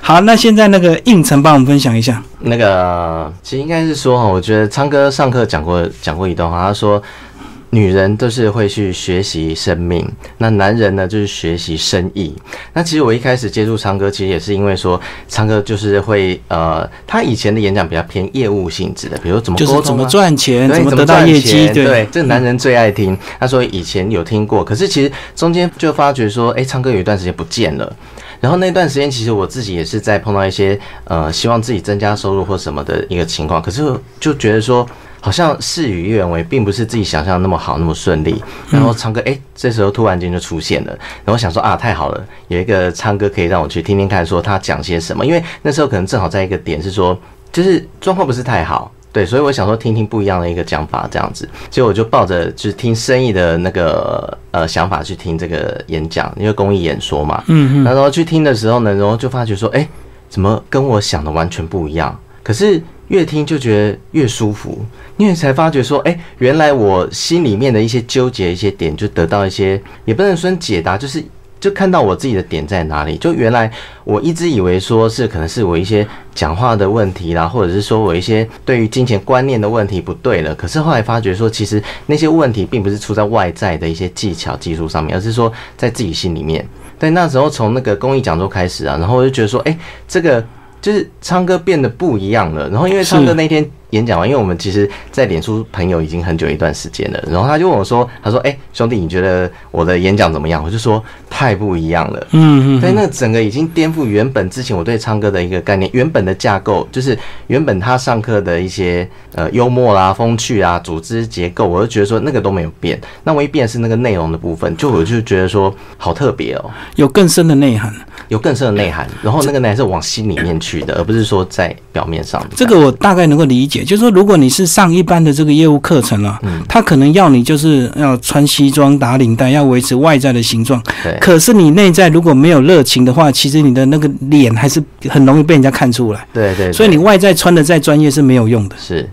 A: 好，那现在那个应承帮我们分享一下。
D: 那个其实应该是说，我觉得昌哥上课讲过讲过一段话，他说。女人都是会去学习生命，那男人呢就是学习生意。那其实我一开始接触昌哥，其实也是因为说昌哥就是会呃，他以前的演讲比较偏业务性质的，比如怎么沟通、
A: 怎么赚钱、怎么得到业绩，
D: 对，这男人最爱听。他说以前有听过，可是其实中间就发觉说，哎，昌哥有一段时间不见了。然后那段时间，其实我自己也是在碰到一些呃，希望自己增加收入或什么的一个情况，可是就觉得说。好像事与愿违，并不是自己想象那么好，那么顺利。然后唱歌，哎，这时候突然间就出现了。然后想说啊，太好了，有一个唱歌可以让我去听听看，说他讲些什么。因为那时候可能正好在一个点是说，就是状况不是太好，对，所以我想说听听不一样的一个讲法，这样子。所以我就抱着就是听生意的那个呃想法去听这个演讲，因为公益演说嘛。嗯嗯。然后去听的时候呢，然后就发觉说，哎，怎么跟我想的完全不一样？可是越听就觉得越舒服，因为才发觉说，哎、原来我心里面的一些纠结一些点，就得到一些，也不能说解答，就是就看到我自己的点在哪里。就原来我一直以为说是可能是我一些讲话的问题啦，或者是说我一些对于金钱观念的问题不对了。可是后来发觉说，其实那些问题并不是出在外在的一些技巧技术上面，而是说在自己心里面。对，那时候从那个公益讲座开始啊，然后我就觉得说，哎、这个就是唱歌变得不一样了。然后因为唱歌那天演讲完，因为我们其实在脸书朋友已经很久一段时间了，然后他就问我说，他说，哎、兄弟，你觉得我的演讲怎么样？我就说太不一样了。
A: 嗯嗯，
D: 对，那整个已经颠覆原本之前我对唱歌的一个概念，原本的架构就是原本他上课的一些呃幽默啦、风趣啊、组织结构，我就觉得说那个都没有变。那唯一变是那个内容的部分，就我就觉得说好特别哦，
A: 有更深的内涵。
D: 有更深的内涵，然后那个内涵是往心里面去的，而不是说在表面上的。
A: 这个我大概能够理解，就是说，如果你是上一般的这个业务课程啊，
D: 嗯
A: 他可能要你就是要穿西装打领带，要维持外在的形状。
D: 对
A: 可是你内在如果没有热情的话，其实你的那个脸还是很容易被人家看出来。
D: 对对，对
A: 所以你外在穿的再专业是没有用的。
D: 是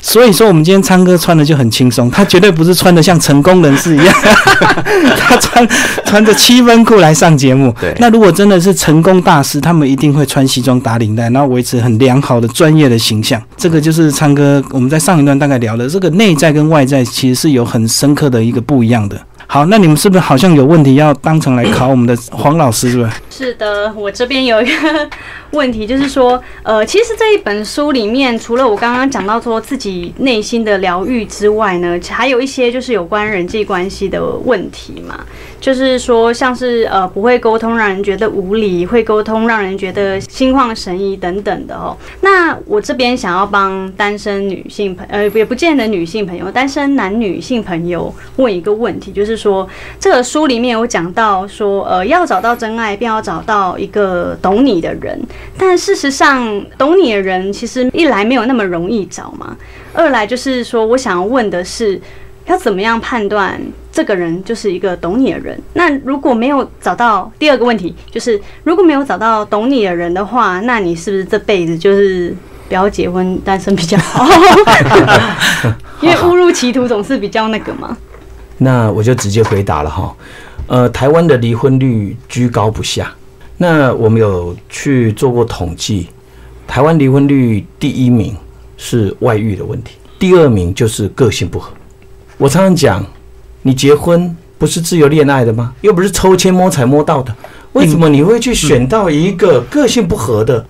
A: 所以说，我们今天昌哥穿的就很轻松，他绝对不是穿的像成功人士一样，*laughs* 他穿穿着七分裤来上节目。
D: 对
A: 那如果真的是成功大师，他们一定会穿西装打领带，然后维持很良好的专业的形象。这个就是昌哥我们在上一段大概聊的，这个内在跟外在其实是有很深刻的一个不一样的。好，那你们是不是好像有问题要当成来考我们的黄老师，是吧是？
C: 的，我这边有一个问题，就是说，呃，其实这一本书里面，除了我刚刚讲到说自己内心的疗愈之外呢，还有一些就是有关人际关系的问题嘛，就是说像是呃不会沟通，让人觉得无理；会沟通，让人觉得心旷神怡等等的哦。那我这边想要帮单身女性朋呃也不见得女性朋友，单身男女性朋友问一个问题，就是说这个书里面有讲到说，呃，要找到真爱，便要找到一个懂你的人。但事实上，懂你的人其实一来没有那么容易找嘛，二来就是说，我想要问的是，要怎么样判断这个人就是一个懂你的人？那如果没有找到，第二个问题就是，如果没有找到懂你的人的话，那你是不是这辈子就是不要结婚，单身比较好？*laughs* 因为误入歧途总是比较那个嘛。
B: 那我就直接回答了哈。呃，台湾的离婚率居高不下。那我们有去做过统计，台湾离婚率第一名是外遇的问题，第二名就是个性不合。我常常讲，你结婚不是自由恋爱的吗？又不是抽签摸彩摸到的，为什么你会去选到一个个性不合的？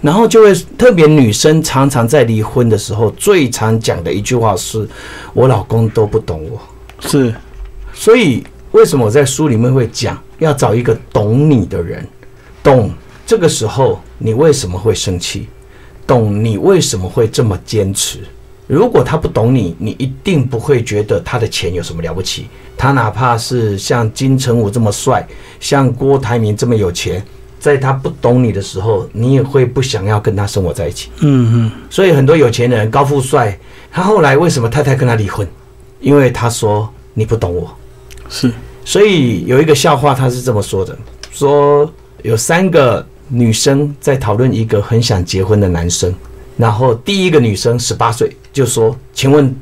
B: 然后就会特别女生常常在离婚的时候最常讲的一句话是：“我老公都不懂我。”
A: 是
B: 所以为什么我在书里面会讲要找一个懂你的人，懂这个时候你为什么会生气，懂你为什么会这么坚持。如果他不懂你，你一定不会觉得他的钱有什么了不起。他哪怕是像金城武这么帅，像郭台铭这么有钱，在他不懂你的时候，你也会不想要跟他生活在一起。
A: 嗯嗯，
B: 所以很多有钱人高富帅，他后来为什么太太跟他离婚？因为他说你不懂我。
A: 是
B: 所以有一个笑话，他是这么说的：说有三个女生在讨论一个很想结婚的男生，然后第一个女生十八岁就说：“请问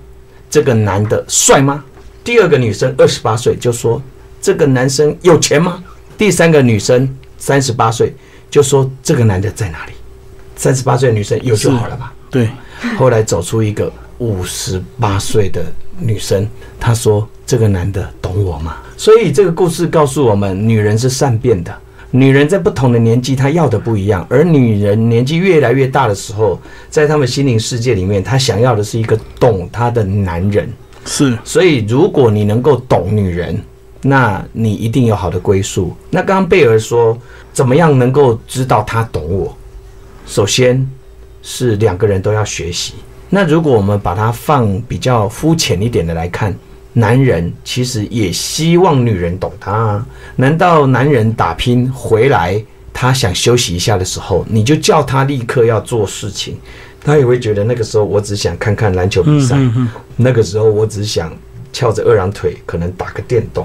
B: 这个男的帅吗？”第二个女生二十八岁就说：“这个男生有钱吗？”第三个女生三十八岁就说：“这个男的在哪里？”三十八岁的女生有就好了吧？
A: 对，
B: 后来走出一个五十八岁的女生，她说：“这个男的懂我吗？”所以这个故事告诉我们，女人是善变的。女人在不同的年纪，她要的不一样。而女人年纪越来越大的时候，在她们心灵世界里面，她想要的是一个懂她的男人。
A: 是
B: 所以，如果你能够懂女人，那你一定有好的归宿。那刚刚贝尔说，怎么样能够知道她懂我？首先是两个人都要学习。那如果我们把它放比较肤浅一点的来看，男人其实也希望女人懂他啊。难道男人打拼回来，他想休息一下的时候，你就叫他立刻要做事情，他也会觉得那个时候我只想看看篮球比赛，那个时候我只想翘着二郎腿，可能打个电动。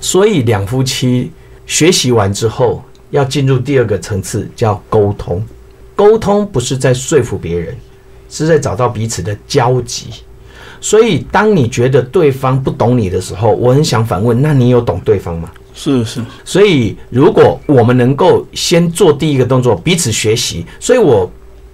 B: 所以两夫妻学习完之后，要进入第二个层次，叫沟通。沟通不是在说服别人，是在找到彼此的交集。所以，当你觉得对方不懂你的时候，我很想反问：那你有懂对方吗？
A: 是是，
B: 所以，如果我们能够先做第一个动作，彼此学习，所以我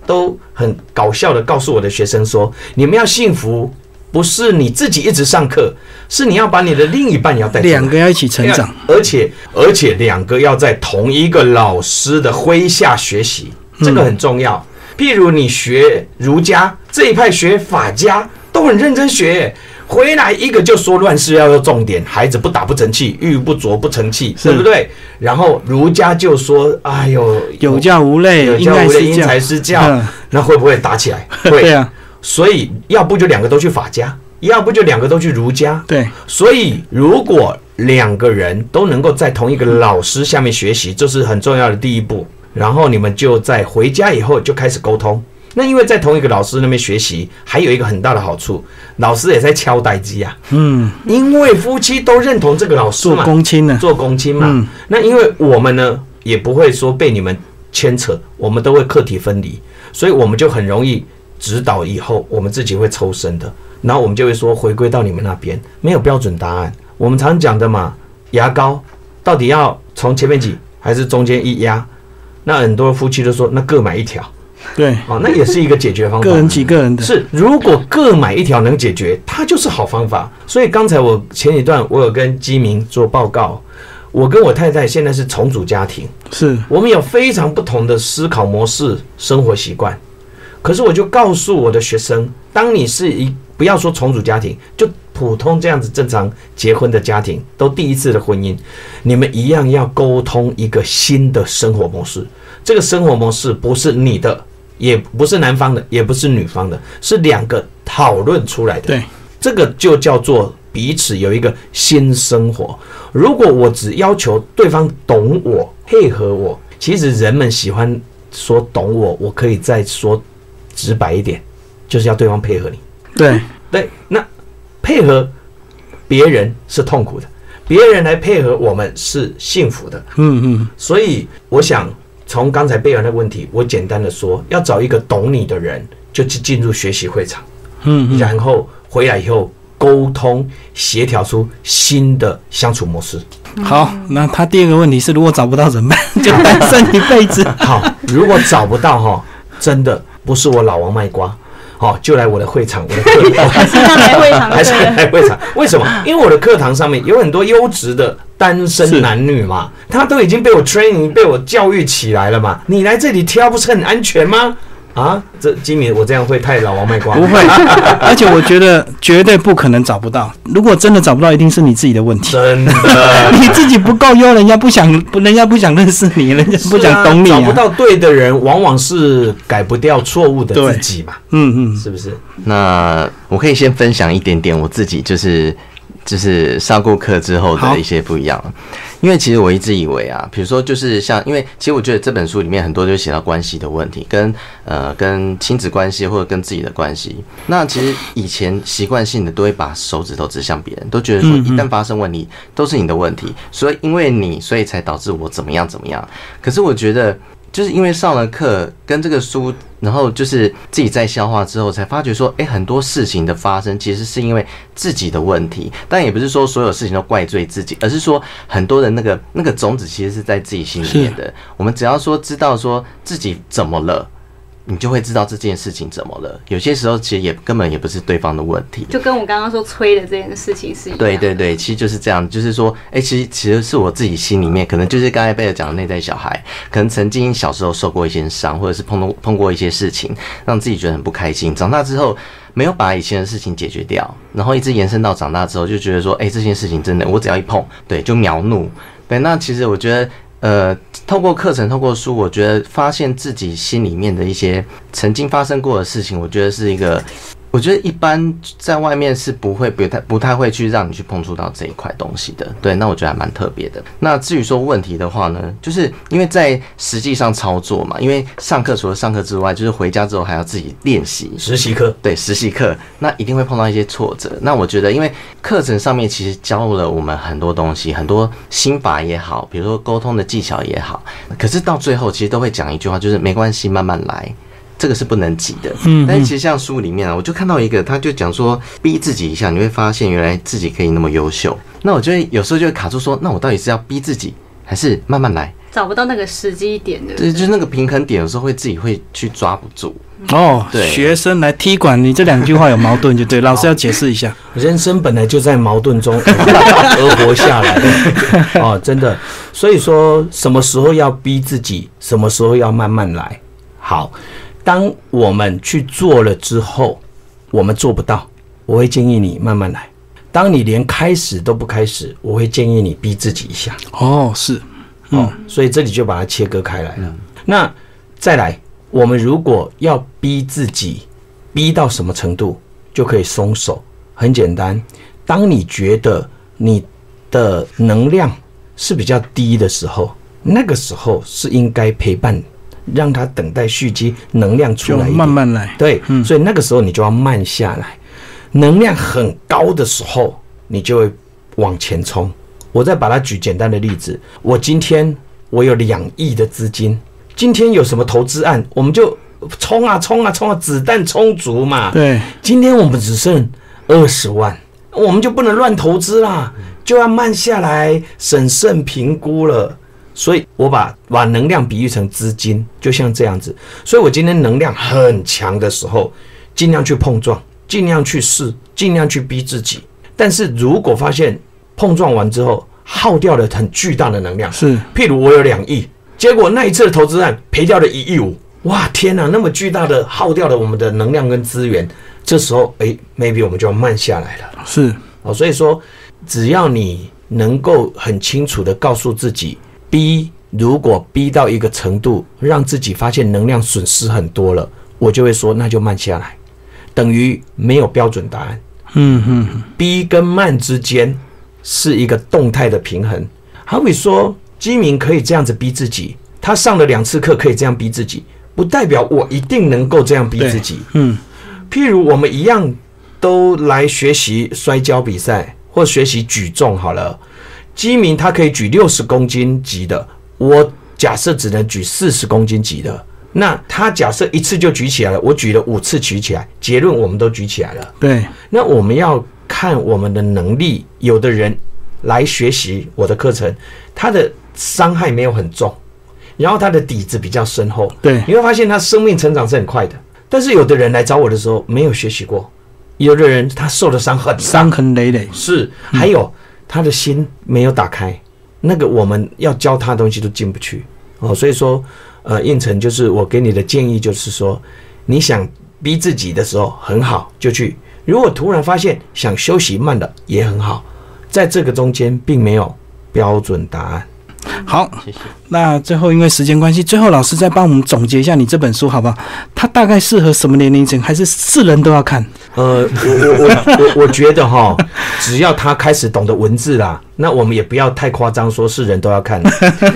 B: 都很搞笑的告诉我的学生说：你们要幸福，不是你自己一直上课，是你要把你的另一半也要带
A: 两个要一起成长，
B: 而且而且两个要在同一个老师的麾下学习，这个很重要。譬如你学儒家这一派学法家都很认真学，回来一个就说乱世要有重点，孩子不打不成器，玉不琢不成器，对不对？然后儒家就说，哎呦，
A: 有教无类，
B: 有
A: 应
B: 教无类，因材施教
A: 嗯，
B: 那会不会打起来？
A: 对
B: 会。
A: 啊，
B: 所以要不就两个都去法家，要不就两个都去儒家。
A: 对，
B: 所以，如果两个人都能够在同一个老师下面学习，这是很重要的第一步。然后你们就在回家以后就开始沟通。那因为在同一个老师那边学习，还有一个很大的好处，老师也在敲代机啊。
A: 嗯，
B: 因为夫妻都认同这个老师
A: 做
B: 嘛，
A: 公亲呢，
B: 做公亲嘛。
A: 嗯
B: 那因为我们呢，也不会说被你们牵扯，我们都会课题分离，所以我们就很容易指导以后，我们自己会抽身的。然后我们就会说回归到你们那边，没有标准答案。我们常讲的嘛，牙膏到底要从前面挤还是中间一压？那很多夫妻都说，那各买一条
A: 对，
B: 哦，那也是一个解决方法。
A: 个人挤个人的，
B: 是，如果各买一条能解决，它就是好方法。所以刚才我前一段我有跟基民做报告，我跟我太太现在是重组家庭，
A: 是
B: 我们有非常不同的思考模式、生活习惯。可是我就告诉我的学生，当你是一不要说重组家庭，就普通这样子正常结婚的家庭，都第一次的婚姻，你们一样要沟通一个新的生活模式。这个生活模式不是你的，也不是男方的，也不是女方的，是两个讨论出来的。
A: 对，
B: 这个就叫做彼此有一个新生活。如果我只要求对方懂我、配合我，其实人们喜欢说懂我，我可以再说直白一点，就是要对方配合你。
A: 对，
B: 对，那配合别人是痛苦的，别人来配合我们是幸福的。
A: 嗯嗯，
B: 所以我想从刚才贝尔的问题，我简单的说，要找一个懂你的人，就去进入学习会场，
A: 嗯嗯，
B: 然后回来以后沟通协调出新的相处模式。
A: 好，那他第二个问题是，如果找不到怎么办？*laughs* 就单身一辈子。
B: 好，如果找不到哈，真的不是我老王卖瓜。好，就来我的会场，我的课堂，
C: 还是要来会场
B: 还是
C: 对
B: 来会场。*laughs* 为什么？因为我的课堂上面有很多优质的单身男女嘛，他都已经被我 training、被我教育起来了嘛。你来这里挑，不是很安全吗？啊，这今年，我这样会太老王卖瓜？
A: 不会，*laughs* 而且我觉得绝对不可能找不到。如果真的找不到，一定是你自己的问题。
B: 真的。*laughs*
A: 你自己不够优，人家不想，不，人家不想认识你，人家不想懂你
B: 找不
A: 啊。
B: 到对的人，往往是改不掉错误的自己嘛，
A: 嗯嗯，
B: 是不是？
D: 那我可以先分享一点点我自己就是就是上过课之后的一些不一样，因为其实我一直以为啊，比如说就是像，因为其实我觉得这本书里面很多就写到关系的问题，跟呃跟亲子关系或者跟自己的关系。那其实以前习惯性的都会把手指头指向别人，都觉得说一旦发生问题都是你的问题，所以因为你所以才导致我怎么样怎么样。可是我觉得。就是因为上了课，跟这个书，然后就是自己在消化之后，才发觉说，诶，很多事情的发生其实是因为自己的问题，但也不是说所有事情都怪罪自己，而是说很多的那个那个种子其实是在自己心里面的。我们只要说知道说自己怎么了，你就会知道这件事情怎么了。有些时候其实也根本也不是对方的问题，
C: 就跟我刚刚说催的这件事情是一样。
D: 对对对，其实就是这样，就是说，哎、其实其实是我自己心里面，可能就是刚才贝尔讲的内在小孩，可能曾经小时候受过一些伤，或者是碰到碰过一些事情，让自己觉得很不开心。长大之后没有把以前的事情解决掉，然后一直延伸到长大之后，就觉得说，哎、这件事情真的，我只要一碰，对，就秒怒。对，那其实我觉得。呃，透过课程，透过书，我觉得发现自己心里面的一些曾经发生过的事情，我觉得是一个我觉得一般在外面是不会不太不太会去让你去碰触到这一块东西的。对，那我觉得还蛮特别的。那至于说问题的话呢，就是因为在实际上操作嘛，因为上课除了上课之外，就是回家之后还要自己练习
B: 实习课。
D: 对，实习课那一定会碰到一些挫折。那我觉得，因为课程上面其实教了我们很多东西，很多心法也好，比如说沟通的技巧也好，可是到最后其实都会讲一句话，就是没关系，慢慢来。这个是不能急的，嗯，但是其实像书里面啊，我就看到一个，他就讲说逼自己一下，你会发现原来自己可以那么优秀。那我就会有时候就会卡住，说那我到底是要逼自己，还是慢慢来？
C: 找不到那个时机点的，
D: 对，就是那个平衡点，有时候会自己会去抓不住。
A: 哦，
D: 对
A: 学生来踢馆，你这两句话有矛盾，就对，*laughs* 老师要解释一下。
B: 人生本来就在矛盾中 *laughs* 而活下来的哦，真的。所以说，什么时候要逼自己，什么时候要慢慢来。好。当我们去做了之后，我们做不到，我会建议你慢慢来。当你连开始都不开始，我会建议你逼自己一下。
A: 哦，是，
B: 哦，所以这里就把它切割开来了。那再来，我们如果要逼自己，逼到什么程度就可以松手？很简单，当你觉得你的能量是比较低的时候，那个时候是应该陪伴。让他等待蓄积能量出来，
A: 慢慢来。
B: 对，所以那个时候你就要慢下来。能量很高的时候，你就会往前冲。我再把它举简单的例子，我今天我有两亿的资金，今天有什么投资案，我们就冲啊冲啊冲啊，子弹充足嘛。
A: 对，
B: 今天我们只剩二十万，我们就不能乱投资啦，就要慢下来，审慎评估了。所以，我把把能量比喻成资金，就像这样子。所以我今天能量很强的时候，尽量去碰撞，尽量去试，尽量去逼自己。但是如果发现碰撞完之后耗掉了很巨大的能量，
A: 是，
B: 譬如我有两亿，结果那一次的投资案赔掉了一亿五，哇，天哪，那么巨大的耗掉了我们的能量跟资源，这时候，哎，maybe 我们就要慢下来了。
A: 是，
B: 哦，所以说，只要你能够很清楚的告诉自己。逼，如果逼到一个程度，让自己发现能量损失很多了，我就会说那就慢下来，等于没有标准答案。嗯哼，逼跟慢之间是一个动态的平衡。好比说，基民可以这样子逼自己，他上了两次课可以这样逼自己，不代表我一定能够这样逼自己。嗯，譬如我们一样都来学习摔跤比赛或学习举重好了。基民他可以举六十公斤级的，我假设只能举四十公斤级的。那他假设一次就举起来了，我举了五次举起来，结论我们都举起来了。
A: 对，
B: 那我们要看我们的能力。有的人来学习我的课程，他的伤害没有很重，然后他的底子比较深厚。
A: 对，
B: 你会发现他生命成长是很快的。但是有的人来找我的时候没有学习过，有的人他受的伤很
A: 伤痕累累。
B: 是，还有。他的心没有打开，那个我们要教他东西都进不去哦。所以说，呃，应承就是我给你的建议，就是说，你想逼自己的时候很好，就去；如果突然发现想休息慢的也很好，在这个中间并没有标准答案。
A: 好，
D: 谢谢。
A: 那最后因为时间关系，最后老师再帮我们总结一下你这本书好不好？它大概适合什么年龄层？还是是人都要看？
B: 呃，我我我我我觉得哈，只要他开始懂得文字啦，那我们也不要太夸张，说是人都要看。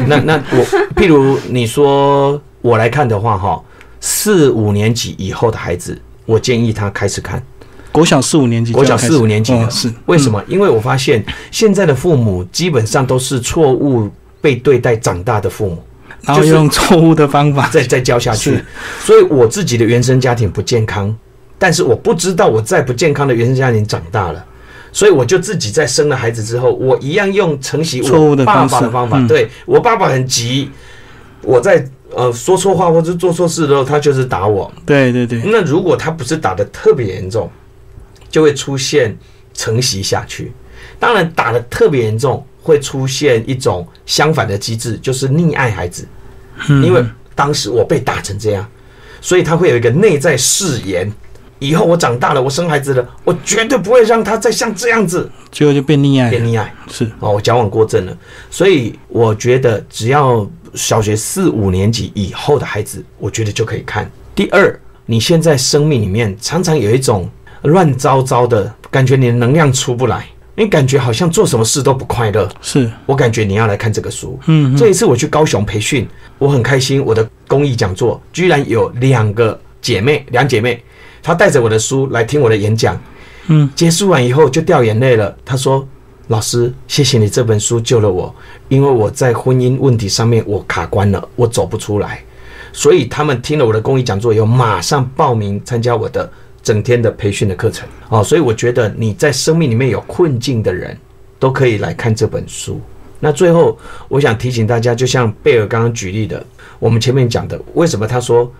B: 那那我譬如你说我来看的话哈，四五年级以后的孩子，我建议他开始看。
A: 国小四五年级，
B: 国小四五年级的
A: 是
B: 为什么？因为我发现现在的父母基本上都是错误。被对待长大的父母，
A: 然后用错误的方法 *laughs*
B: 再再教下去，所以我自己的原生家庭不健康，但是我不知道我在不健康的原生家庭长大了，所以我就自己在生了孩子之后，我一样用承袭我爸爸的方法，对我爸爸很急，我在呃说错话或者做错事的时候，他就是打我，
A: 对对对。
B: 那如果他不是打的特别严重，就会出现承袭下去，当然打的特别严重。会出现一种相反的机制，就是溺爱孩子，因为当时我被打成这样，所以他会有一个内在誓言：以后我长大了，我生孩子了，我绝对不会让他再像这样子。
A: 最后就变溺爱，
B: 变溺爱
A: 是
B: 哦，我矫枉过正了。所以我觉得，只要小学四五年级以后的孩子，我觉得就可以看。第二，你现在生命里面常常有一种乱糟糟的，感觉你的能量出不来，你感觉好像做什么事都不快乐。
A: 是，
B: 我感觉你要来看这个书。
A: 嗯，
B: 这一次我去高雄培训，我很开心，我的公益讲座居然有两个姐妹，两姐妹，她带着我的书来听我的演讲。
A: 嗯，
B: 结束完以后就掉眼泪了。她说：“老师，谢谢你这本书救了我，因为我在婚姻问题上面我卡关了，我走不出来。”所以他们听了我的公益讲座以后，马上报名参加我的整天的培训的课程。哦，所以我觉得你在生命里面有困境的人，都可以来看这本书。那最后，我想提醒大家，就像贝尔刚刚举例的，我们前面讲的，为什么他说，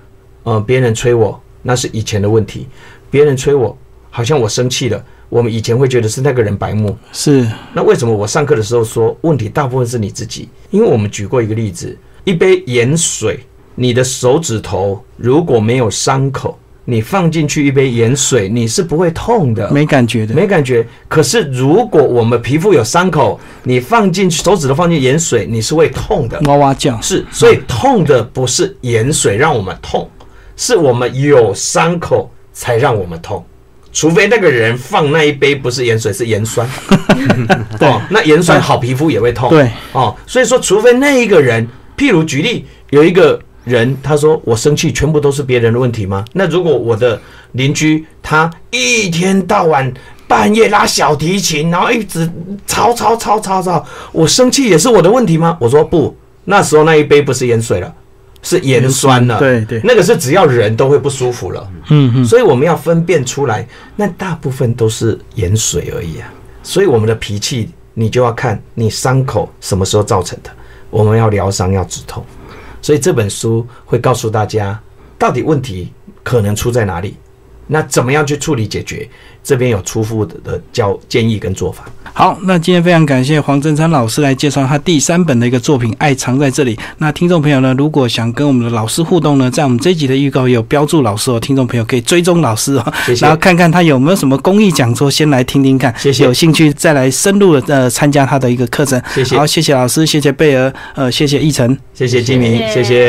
B: 呃，别人催我，那是以前的问题，别人催我，好像我生气了，我们以前会觉得是那个人白目。
A: 是，
B: 那为什么我上课的时候说，问题大部分是你自己？因为我们举过一个例子，一杯盐水。你的手指头如果没有伤口，你放进去一杯盐水，你是不会痛的，
A: 没感觉的，
B: 没感觉。可是如果我们皮肤有伤口，你放进去手指头放进盐水，你是会痛的，
A: 哇哇叫。
B: 是，所以痛的不是盐水让我们痛，是我们有伤口才让我们痛。除非那个人放那一杯不是盐水，是盐酸。*laughs* 哦，那盐酸好皮肤也会痛。
A: 对，
B: 哦，所以说，除非那一个人，譬如举例，有一个。人他说我生气全部都是别人的问题吗？那如果我的邻居他一天到晚半夜拉小提琴，然后一直吵吵吵吵吵，我生气也是我的问题吗？我说不，那时候那一杯不是盐水了，是盐酸了。
A: 对对，
B: 那个是只要人都会不舒服了。
A: 嗯嗯，
B: 所以我们要分辨出来，那大部分都是盐水而已啊。所以我们的脾气，你就要看你伤口什么时候造成的，我们要疗伤，要止痛。所以这本书会告诉大家，到底问题可能出在哪里，那怎么样去处理解决？这边有初步的教建议跟做法。
A: 好，那今天非常感谢黄振昌老师来介绍他第三本的一个作品《爱藏在这里》。那听众朋友呢，如果想跟我们的老师互动呢，在我们这一集的预告也有标注老师哦，听众朋友可以追踪老师哦，然后看看他有没有什么公益讲座，先来听听看。
B: 谢谢，
A: 有兴趣再来深入的呃参加他的一个课程。
B: 谢谢，
A: 好，谢谢老师，谢谢贝儿，呃，谢谢奕晨，
B: 谢谢金明，谢谢。